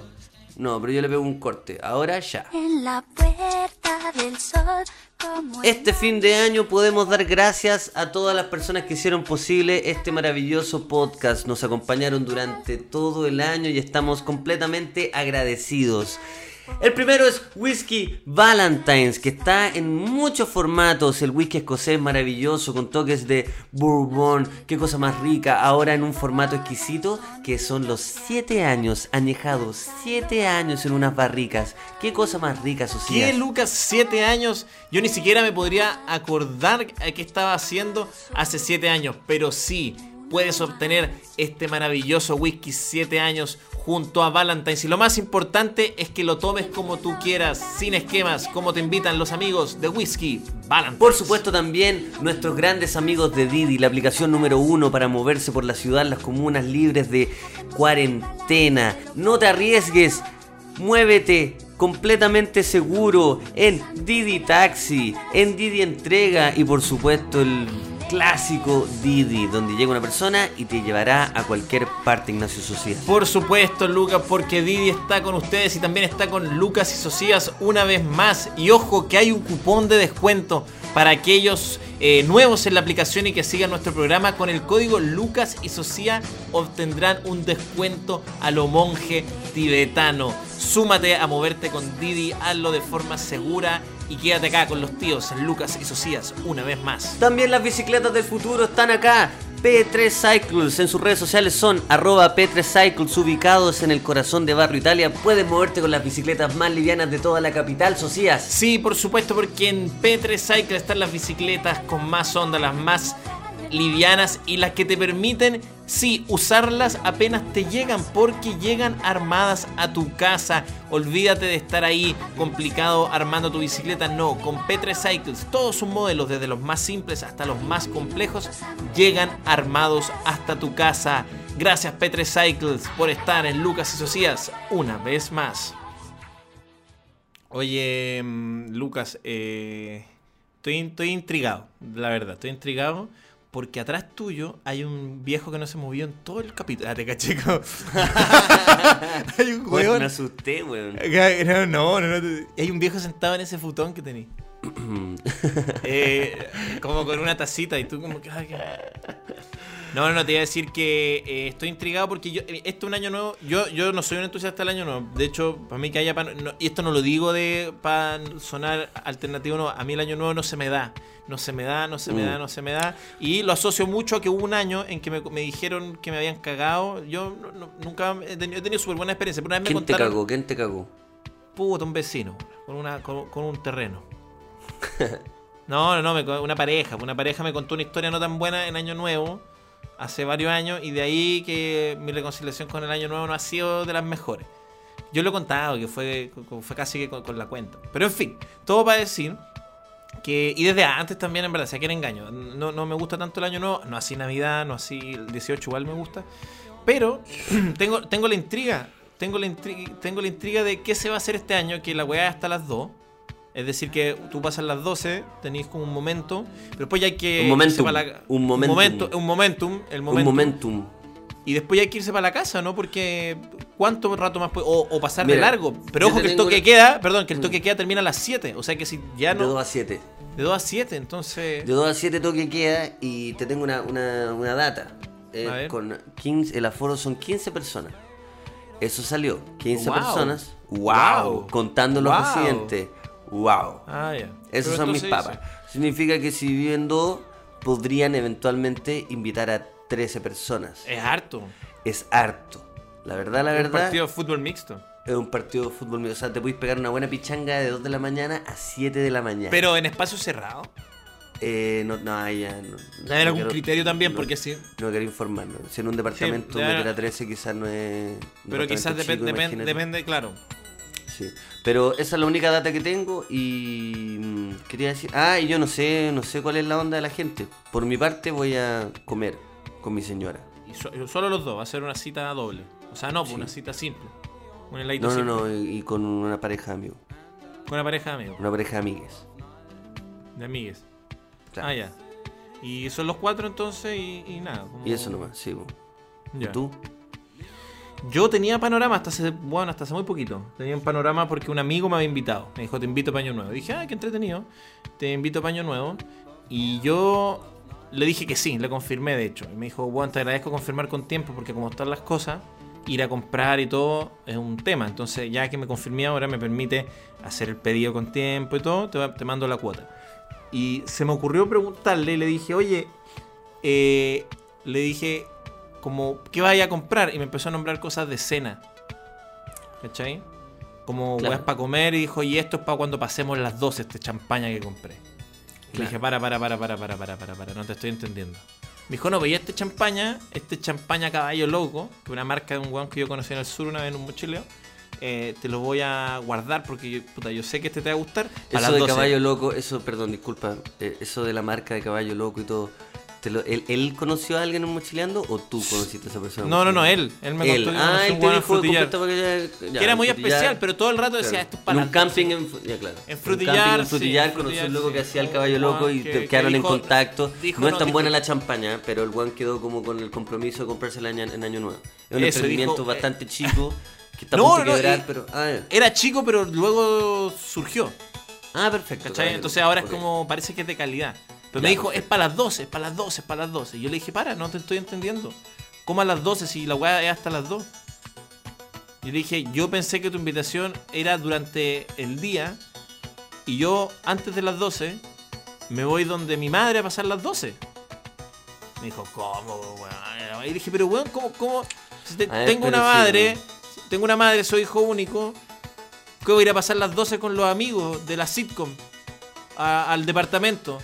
No, pero yo le pego un corte. Ahora ya. En la puerta del sol, como Este fin de año podemos dar gracias a todas las personas que hicieron posible este maravilloso podcast. Nos acompañaron durante todo el año y estamos completamente agradecidos. El primero es Whisky Valentine's, que está en muchos formatos. El whisky escocés maravilloso con toques de bourbon, qué cosa más rica. Ahora en un formato exquisito que son los 7 años añejados, 7 años en unas barricas. Qué cosa más rica, ¿Qué, Socias. Lucas? Siete años. Yo ni siquiera me podría acordar a qué estaba haciendo hace siete años. Pero sí, puedes obtener este maravilloso whisky siete años junto a Valentine's. Y lo más importante es que lo tomes como tú quieras, sin esquemas, como te invitan los amigos de Whisky Valentine's. Por supuesto también nuestros grandes amigos de Didi, la aplicación número uno para moverse por la ciudad, las comunas libres de cuarentena. No te arriesgues, muévete completamente seguro en Didi Taxi, en Didi Entrega y por supuesto el clásico Didi, donde llega una persona y te llevará a cualquier parte, Ignacio Socias. Por supuesto, Lucas, porque Didi está con ustedes y también está con Lucas y Socias una vez más. Y ojo que hay un cupón de descuento. para aquellos eh, nuevos en la aplicación y que sigan nuestro programa con el código Lucas y Socia obtendrán un descuento a lo monje tibetano. Súmate a moverte con Didi, hazlo de forma segura y quédate acá con los tíos en Lucas y Socias una vez más. También las bicicletas del futuro están acá. P3 Cycles en sus redes sociales son arroba P3 Cycles ubicados en el corazón de Barrio Italia. Puedes moverte con las bicicletas más livianas de toda la capital, Socias. Sí, por supuesto, porque en P3 Cycle están las bicicletas con más onda, las más livianas y las que te permiten, sí, usarlas apenas te llegan, porque llegan armadas a tu casa. Olvídate de estar ahí complicado armando tu bicicleta. No, con P3 Cycles, todos sus modelos, desde los más simples hasta los más complejos, llegan armados hasta tu casa. Gracias P3 Cycles por estar en Lucas y Socias una vez más. Oye, mm, Lucas, eh, estoy, estoy intrigado, la verdad, estoy intrigado porque atrás tuyo hay un viejo que no se movió en todo el capítulo. Ah, te caché hay un Weón, weón. me asusté, weón. No, no, no, no, Hay un viejo sentado en ese futón que tenía. Eh, como con una tacita y tú como que... No, no, no, te iba a decir que eh, estoy intrigado porque yo, eh, esto es un año nuevo. Yo, yo no soy un entusiasta del año nuevo. De hecho, para mí que haya... pan- no, y esto no lo digo de para sonar alternativo, no. A mí el año nuevo no se me da. No se me da, no se me Mm. da, no se me da. Y lo asocio mucho a que hubo un año en que me, me dijeron que me habían cagado. Yo no- no- nunca he tenido, he tenido súper buena experiencia. Pero una vez me ¿Quién te cagó? ¿Quién te cagó? Puta, un vecino, con, una, con, con un terreno. No, no, no, me una pareja. Una pareja me contó una historia no tan buena en Año Nuevo, hace varios años, y de ahí que mi reconciliación con el Año Nuevo no ha sido de las mejores. Yo lo he contado, que fue, fue casi que con, con la cuenta. Pero en fin, todo para decir que, y desde antes también, en verdad, si quieren engaño. No, no me gusta tanto el Año Nuevo, no así Navidad, no así el 18, igual me gusta. Pero tengo, tengo la intriga. Tengo la, intriga, tengo la intriga de qué se va a hacer este año, que la weá hasta las 2. Es decir, que tú pasas las 12, tenéis como un momento, pero después ya hay que... Un momentum, irse para la- un momentum. momento- un momentum. El Un momentum. momentum. Y después ya hay que irse para la casa, ¿no? Porque ¿cuánto rato más puede? O, o pasar de largo. Pero ojo que el toque una- queda, perdón, que el Mm. toque queda termina a las 7. O sea que si ya De no... 2 a 7. De 2 a 7, entonces... De 2 a 7 toque queda y te tengo una, una, una data. Eh, con 15, el aforo son 15 personas. Eso salió. 15 Wow. personas. Wow. ¡Wow! Contando los Wow. residentes. ¡Wow! Ah, ya. Esos Pero son mis papas. Significa que si viven dos, podrían eventualmente invitar a 13 personas. Es harto. Es harto. La verdad, la Es un verdad, partido de fútbol mixto. es un partido de fútbol. O sea, te puedes pegar una buena pichanga de 2 de la mañana a 7 de la mañana. Pero en espacio cerrado. Eh, no, no, ya. No, algún quiero- criterio también, no- porque sí. No quiero informarnos. Si en un departamento meter a 13 quizás no es. Pero quizás departamento depen- chico, depen- imagínate. depende, claro. Sí. Pero esa es la única data que tengo y mm, quería decir, ah, y yo no sé, no sé cuál es la onda de la gente. Por mi parte voy a comer con mi señora. Y so- solo los dos, va a ser una cita doble. O sea, no, pues Sí. una cita simple. Un heladito No, no, simple. no, y, y con una pareja de amigos, Con una pareja de amigos, una pareja de amigues. de amigues. Claro. Ah, ya. Y son los cuatro entonces y, y nada. como- Y eso nomás, sí. ¿Y Ya. tú? Yo tenía panorama hasta hace, bueno, hasta hace muy poquito. Tenía un panorama porque un amigo me había invitado. Me dijo, te invito a Paño Nuevo. Dije, ah, qué entretenido. Te invito a Paño Nuevo. Y yo le dije que sí, le confirmé de hecho. Y me dijo, bueno, te agradezco confirmar con tiempo porque como están las cosas, ir a comprar y todo es un tema. Entonces, ya que me confirmé ahora, me permite hacer el pedido con tiempo y todo, te, mando la cuota. Y se me ocurrió preguntarle y le dije, oye, eh, le dije, como, ¿qué vaya a comprar? Y me empezó a nombrar cosas de cena. ¿Cachai? Como Claro. weas para comer y dijo, y esto es para cuando pasemos las 12, este champaña que compré. Y le dije, para, para, para, para, para, para, para, para, no te estoy entendiendo. Me dijo, no, pero y este champaña, este champaña caballo loco, que es una marca de un weón que yo conocí en el sur una vez en un mochileo, eh, te lo voy a guardar porque yo, puta, yo sé que este te va a gustar. A las Eso de 12. caballo loco, eso, perdón, disculpa, eh, eso de la marca de caballo loco y todo. ¿Te lo- él, él conoció a alguien en mochileando o tú conociste a esa persona? No, no, no, él. Él me Él. contó que Ah, él te en dijo, Frutillar. "Comparta para que ya- ya, Que era muy Frutillar". especial, pero todo el rato decía, Claro. esto es para En un camping en, ya, claro. En Un Frutillar, camping en Frutillar en conoció un loco sí. que hacía el caballo loco y que- quedaron dijo- en contacto. dijo, no es tan dijo- buena la champaña, pero el guan quedó como con el compromiso de comprarse el año, en año nuevo. Es un dijo, eh, bastante chico que está No, a no, quebrar, eh, pero... ah. Era chico, pero luego surgió. Ah, perfecto. ¿Cachai? caballero. Entonces ahora es como, parece que es de calidad. Pero Ya, me dijo, perfecto. es para las 12, es para las 12, es para las 12. Y yo le dije, para, no te estoy entendiendo. ¿Cómo a las 12 si la weá es hasta las 2? Y le dije, yo pensé que tu invitación era durante el día. Y yo, antes de las 12, me voy donde mi madre a pasar las 12. Me dijo, ¿cómo, weón? Y le dije, pero weón, ¿cómo, cómo? Si te- ver, tengo una sí, madre, tengo una madre, soy hijo único. que voy a ir a pasar las 12 con los amigos de la sitcom a- al departamento?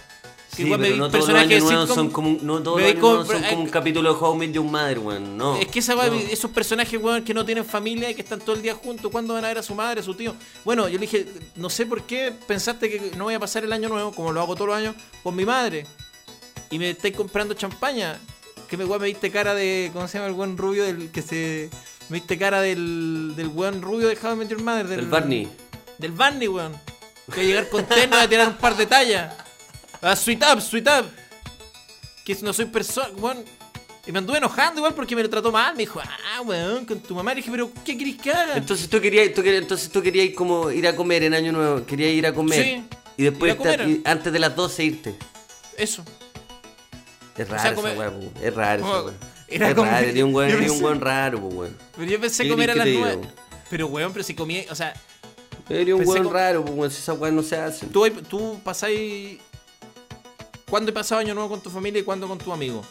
Sí, igual me pero vi no todos los años nuevos sitcom- son como un, no todos me los años son como un eh, capítulo de How I Met Your Mother, weón. No. Es que esa weá, no. esos personajes, weón, que no tienen familia y que están todo el día juntos, ¿cuándo van a ver a su madre, a su tío? Bueno, yo le dije, no sé por qué pensaste que no voy a pasar el año nuevo, como lo hago todos los años, con mi madre. Y me estáis comprando champaña. Que me, weón, me diste cara de. ¿Cómo se llama el buen rubio del que se. Me diste cara del. del weón rubio de How I Met Your Mother. Del El Barney. Del Barney, weón. Que va a llegar con terno a tirar un par de tallas. Ah, sweet up, sweet up. Que no soy persona, weón. Y me anduve enojando igual porque me lo trató mal. Me dijo, ah, weón, con tu mamá. Le dije, pero ¿qué querés que haga? Entonces tú querías, tú querías, entonces tú querías como ir a comer en Año Nuevo, querías ir a comer. Sí, Y después ir a comer. estar- y antes de las 12 irte. Eso. Es raro sea, esa comer- po. Es raro esa Como- weá. era Es como- raro, eres un weón, eres un pensé- weón raro, weón. Pero yo pensé ¿Qué comer a las que te nueve. diga? Pero, weón, pero si comí, o sea, Eres un Pensé weón como- raro, weón. Si esa weá no se hace. tú, tú pasáis. ¿Cuándo he pasado año nuevo con tu familia y cuándo con tu amigo?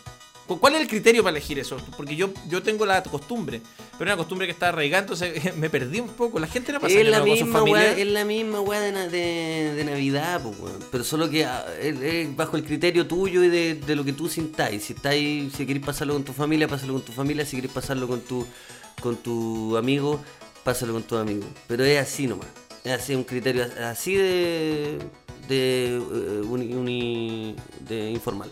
¿Cu- ¿Cuál es el criterio para elegir eso? Porque yo, yo tengo la costumbre, pero una costumbre que está arraigada, entonces me perdí un poco. La gente no pasa Es la, nuevo con su misma familia. weá, es la misma weá de, na- de, de Navidad, po. Pero solo que ah, es, bajo el criterio tuyo y de, de lo que tú sintáis. Si estáis, si queréis pasarlo con tu familia, pásalo con tu familia. Si queréis pasarlo con tu, con tu amigo, pásalo con tu amigo. Pero es así nomás. Es así, un criterio así de. De. eh, uni- uni- de informal.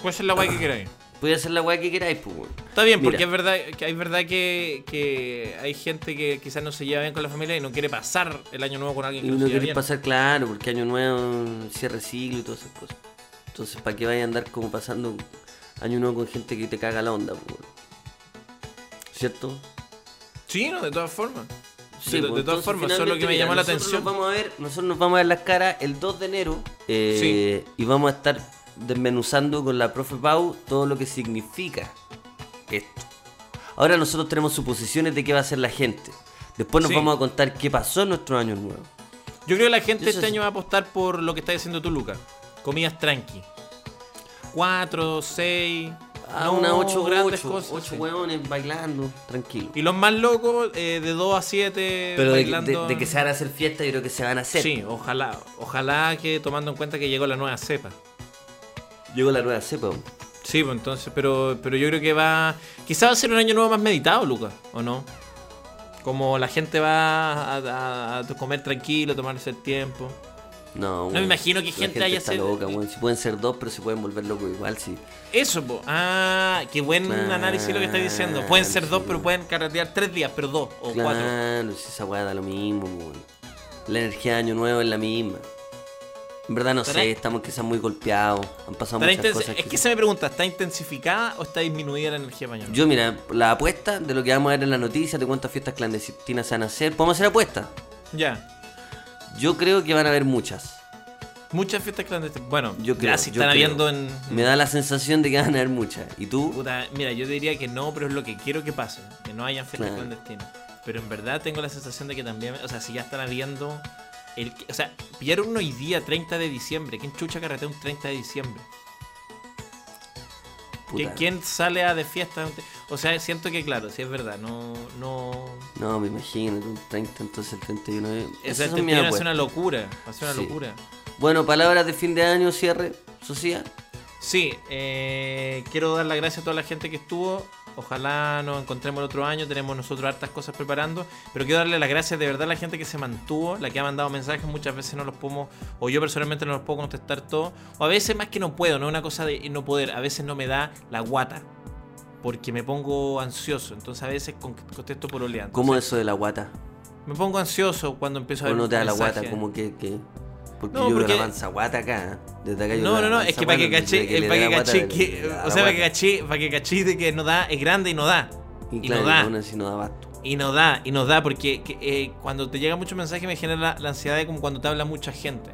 Puede ser la guay que queráis. Puede hacer la weá que queráis, pues, weón. Está bien, Mira. porque es verdad que hay verdad que, que hay gente que quizás no se lleva bien con la familia y no quiere pasar el año nuevo con alguien Y que no, no queréis bien. pasar claro, porque año nuevo, cierre siglo y todas esas cosas. Entonces, ¿para qué vaya a andar como pasando año nuevo con gente que te caga la onda? po? ¿Cierto? Sí, no, de todas formas. Sí, de, de pues, todas formas, solo finalmente, que me llamó la atención. Nos vamos a ver, nosotros nos vamos a ver las caras el 2 de enero eh, y vamos a estar desmenuzando con la profe Pau todo lo que significa esto. Ahora nosotros tenemos suposiciones de qué va a hacer la gente. Después nos Sí. vamos a contar qué pasó en nuestro año nuevo. Yo creo que la gente Eso este sí. año va a apostar por lo que estás diciendo tú, Lucas. Comidas tranqui. Cuatro, seis. Ah, no unas 8 grandes ocho, cosas. ocho sí. hueones bailando, tranquilo. Y los más locos, eh, de 2 a 7. Pero de, bailando. de- de que se van a hacer fiesta, yo creo que se van a hacer. Sí, ojalá. Ojalá que tomando en cuenta que llegó la nueva cepa. Llegó la nueva cepa. Sí, pues entonces, pero, pero yo creo que va. Quizá va a ser un año nuevo más meditado, Lucas, ¿o no? Como la gente va a, a- a comer tranquilo, tomarse el tiempo. No, me imagino que la gente haya está sido- loca, weón. Si pueden ser dos, pero se pueden volver locos igual, sí. Eso, po. Ah, qué buen Claro, análisis lo que estás diciendo. Pueden ser dos, pero pueden carretear tres días, pero dos o cuatro. Claro, si esa weá da lo mismo, weón. La energía de año nuevo es la misma. En verdad no sé, estamos quizás muy golpeados. Han pasado ¿Estará muchas cosas. Es que- que se me pregunta, ¿está intensificada o está disminuida la energía mañana? Yo, mira, la apuesta de lo que vamos a ver en la noticia, de cuántas fiestas clandestinas se van a hacer. ¿Podemos hacer apuestas? Ya. Yo creo que van a haber muchas. Muchas fiestas clandestinas. Bueno, Yo creo, si yo están creo. habiendo en. Me da la sensación de que van a haber muchas. ¿Y tú? Puta, mira, yo diría que no, pero es lo que quiero que pase. Que no hayan fiestas Claro. clandestinas. Pero en verdad tengo la sensación de que también. O sea, si ya están habiendo. El, o sea, pillaron uno hoy día, 30 de diciembre. ¿Quién chucha carretea un 30 de diciembre? ¿Quién, Puta. quién sale a de fiesta? O sea, siento que, claro, sí es verdad. No. no No, me imagino, un 30, entonces el 31 es... va a ser apuestas. una locura. Ser una Sí. locura. Bueno, palabras de fin de año, cierre, Socia. Sí, eh, quiero dar las gracias a toda la gente que estuvo. Ojalá nos encontremos el otro año. Tenemos nosotros hartas cosas preparando. Pero quiero darle las gracias de verdad a la gente que se mantuvo, la que ha mandado mensajes. Muchas veces no los podemos, o yo personalmente no los puedo contestar todos. O a veces más que no puedo, no es una cosa de no poder. A veces no me da la guata. Porque me pongo ansioso. Entonces a veces con- contesto por oleante. ¿Cómo eso de la guata? Me pongo ansioso cuando empiezo a ¿O ver no te da la guata? Como que... que... Porque No, yo porque- la guata acá. ¿eh? Desde acá yo No, no, no, es que para que caché, le para que caché, que, o sea, para que caché, para que caché de que no da, es grande y no da. Y, y claro, no da. aún así no da basto. Y nos da, y nos da, porque que, eh, cuando te llega mucho mensaje me genera la, la ansiedad de como cuando te habla mucha gente.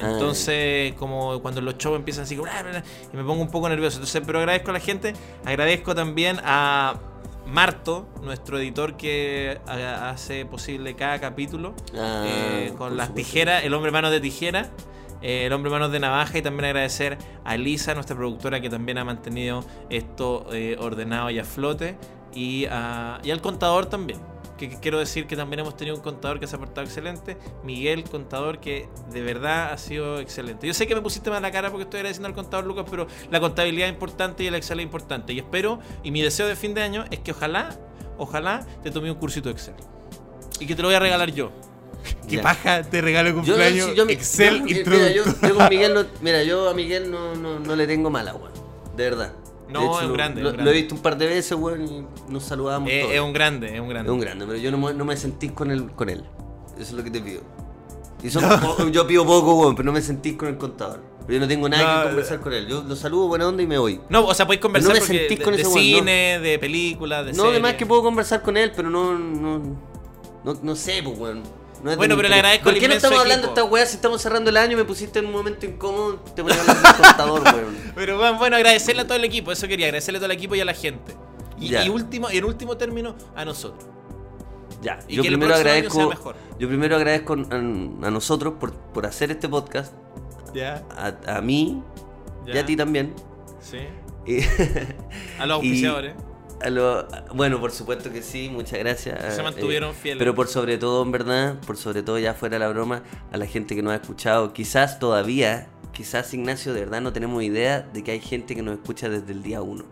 Ah, Entonces, como cuando los shows empiezan así, bla, bla, bla, y me pongo un poco nervioso. Entonces, pero agradezco a la gente. Agradezco también a Marto, nuestro editor que ha- hace posible cada capítulo. Ah, eh, con las tijeras, el hombre manos de tijera. eh, el hombre manos de navaja y también agradecer a Elisa, nuestra productora, que también ha mantenido esto eh, ordenado y a flote. Y, a- y al contador también. Que, que quiero decir que también hemos tenido un contador que se ha portado excelente. Miguel, contador, que de verdad ha sido excelente. Yo sé que me pusiste mal la cara porque estoy agradeciendo al contador Lucas, pero la contabilidad es importante y el Excel es importante. Y espero, y mi deseo de fin de año es que ojalá, ojalá te tome un cursito de Excel. Y que te lo voy a regalar yo. ¿Qué Ya. paja te regalo Yo, cumpleaños? sí, yo mi- Excel yo- mira, yo, yo con Miguel no, mira, yo a Miguel no, no, no le tengo mala, weón. De verdad. No, hecho, es un lo- grande, Lo, un lo grande. he visto un par de veces, weón, y nos saludamos Eh, todos. es un grande, es un grande. Es un grande, pero yo no, no me sentís con él, con él. Eso es lo que te pido. Y son po- yo pido poco, weón, pero no me sentís con el contador. Pero yo no tengo nada No, que conversar con él. Yo lo saludo buena onda y me voy. No, o sea, podéis conversar No me porque sentís de, con de ese weón, cine, de películas, de no, series. además que puedo conversar con él, pero no. No, no, no sé, pues, weón. No Bueno, pero le agradezco ¿Por qué no estamos hablando de esta weá si estamos cerrando el año? Me pusiste en un momento incómodo, te voy a hablar del contador, weón. Pero bueno, bueno, agradecerle a todo el equipo, eso quería, agradecerle a todo el equipo y a la gente. Y, Ya. y último, en último término, a nosotros. Ya, Y yo que el primero año agradezco. sea mejor. Yo primero agradezco a, a nosotros por, por hacer este podcast, Ya, a, a mí y a ti también. Sí. Y- A los auspiciadores. A lo- bueno, por supuesto que sí, muchas gracias. Se Eh, mantuvieron fieles. Pero por sobre todo, en verdad, por sobre todo ya fuera la broma, a la gente que nos ha escuchado. Quizás todavía, quizás Ignacio, de verdad no tenemos idea de que hay gente que nos escucha desde el día uno.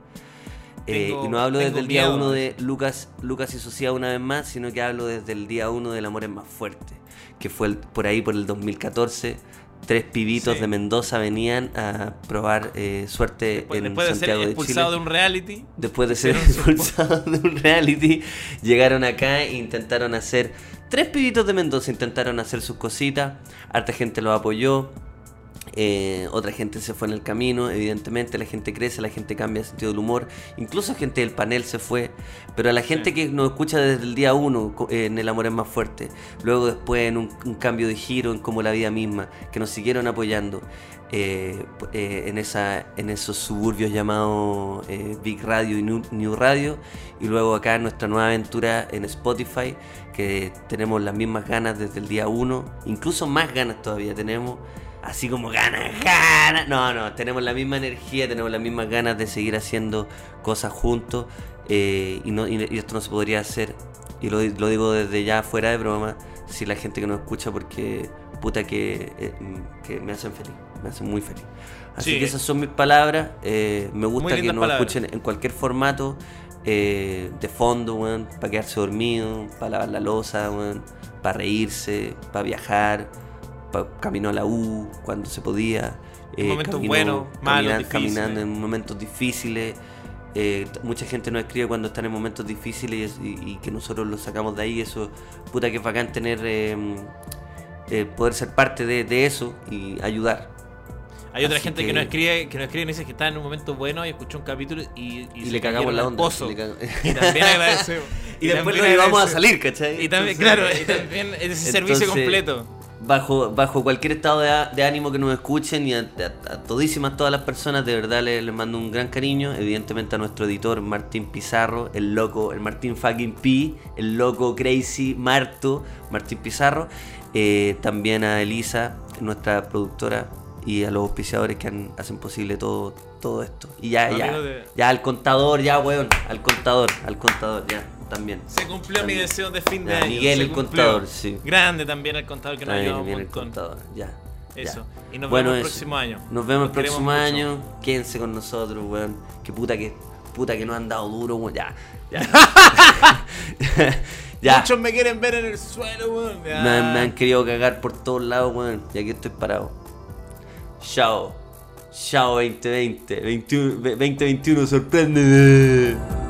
Eh, y no hablo desde el día miedo. uno de Lucas, Lucas y Sociedad una vez más, sino que hablo desde el día uno del Amor es más fuerte, que fue el- por ahí por el 2014. Tres pibitos Sí. de Mendoza venían a probar eh, suerte Después, en después de ser Santiago de Chile expulsado de un reality. después de ser expulsados de un reality, llegaron acá e intentaron hacer. Tres pibitos de Mendoza intentaron hacer sus cositas. Harta gente los apoyó. Eh, otra gente se fue en el camino, evidentemente la gente crece, la gente cambia el sentido del humor, incluso gente del panel se fue, pero a la gente que nos escucha desde el día uno eh, en El Amor es más fuerte, luego después en un, un cambio de giro en como la vida misma, que nos siguieron apoyando, eh, eh, en, esa, en esos suburbios llamados Big Radio y New, New Radio. Y luego acá en nuestra nueva aventura en Spotify, que tenemos las mismas ganas desde el día 1, incluso más ganas todavía tenemos. Así como ganas, ganas. No, no, tenemos la misma energía, tenemos las mismas ganas de seguir haciendo cosas juntos. eh, y, no, y, esto no se podría hacer, y lo, lo digo desde ya fuera de broma, si la gente que nos escucha, porque puta que, eh, que me hacen feliz, me hacen muy feliz. Así Sí. que esas son mis palabras. eh, me gusta que nos palabras. escuchen en cualquier formato, de fondo, weón, para quedarse dormido, para lavar la losa, para reírse, para viajar, camino a la U cuando se podía. En momentos buenos, malos, caminando en momentos difíciles. Eh, mucha gente nos escribe cuando están en momentos difíciles y, y que nosotros los sacamos de ahí. Eso, puta que es bacán tener, eh, eh, poder ser parte de, de eso y ayudar. Hay otra Así gente que... que- nos escribe, que nos escribe y dice que está en un momento bueno y escuchó un capítulo y, Y, se le cagamos la onda. le Y también agradecemos. y después lo llevamos a salir, ¿cachai? Y también, Entonces- claro, y también ese servicio Entonces, completo. Bajo, bajo cualquier estado de, ánimo que nos escuchen y a, a- a todísimas todas las personas, de verdad les, les mando un gran cariño. Evidentemente a nuestro editor Martín Pizarro, el loco, el Martín fucking P, el loco crazy Marto, Martín Pizarro. Eh, también a Elisa, nuestra productora, y a los auspiciadores que han- hacen posible todo, todo esto. Y ya, ya, de- ya al contador, ya, weón, al contador, al contador, ya, también. Se cumplió mi deseo de fin de Ya, año. Miguel, el contador, sí. Grande también el contador que nos Ahí ayuda un el contador, ya. ya. Eso. Y nos Bueno, vemos el próximo año. Nos vemos el próximo mucho. año. Quédense con nosotros, weón. Que puta que, puta que nos han dado duro, weón. Ya, ya. ya. Muchos me quieren ver en el suelo, weón. Me, han- me han querido cagar por todos lados, weón. Y aquí estoy parado. Chao. Chao 2020. 21, 2021, sorpréndeme.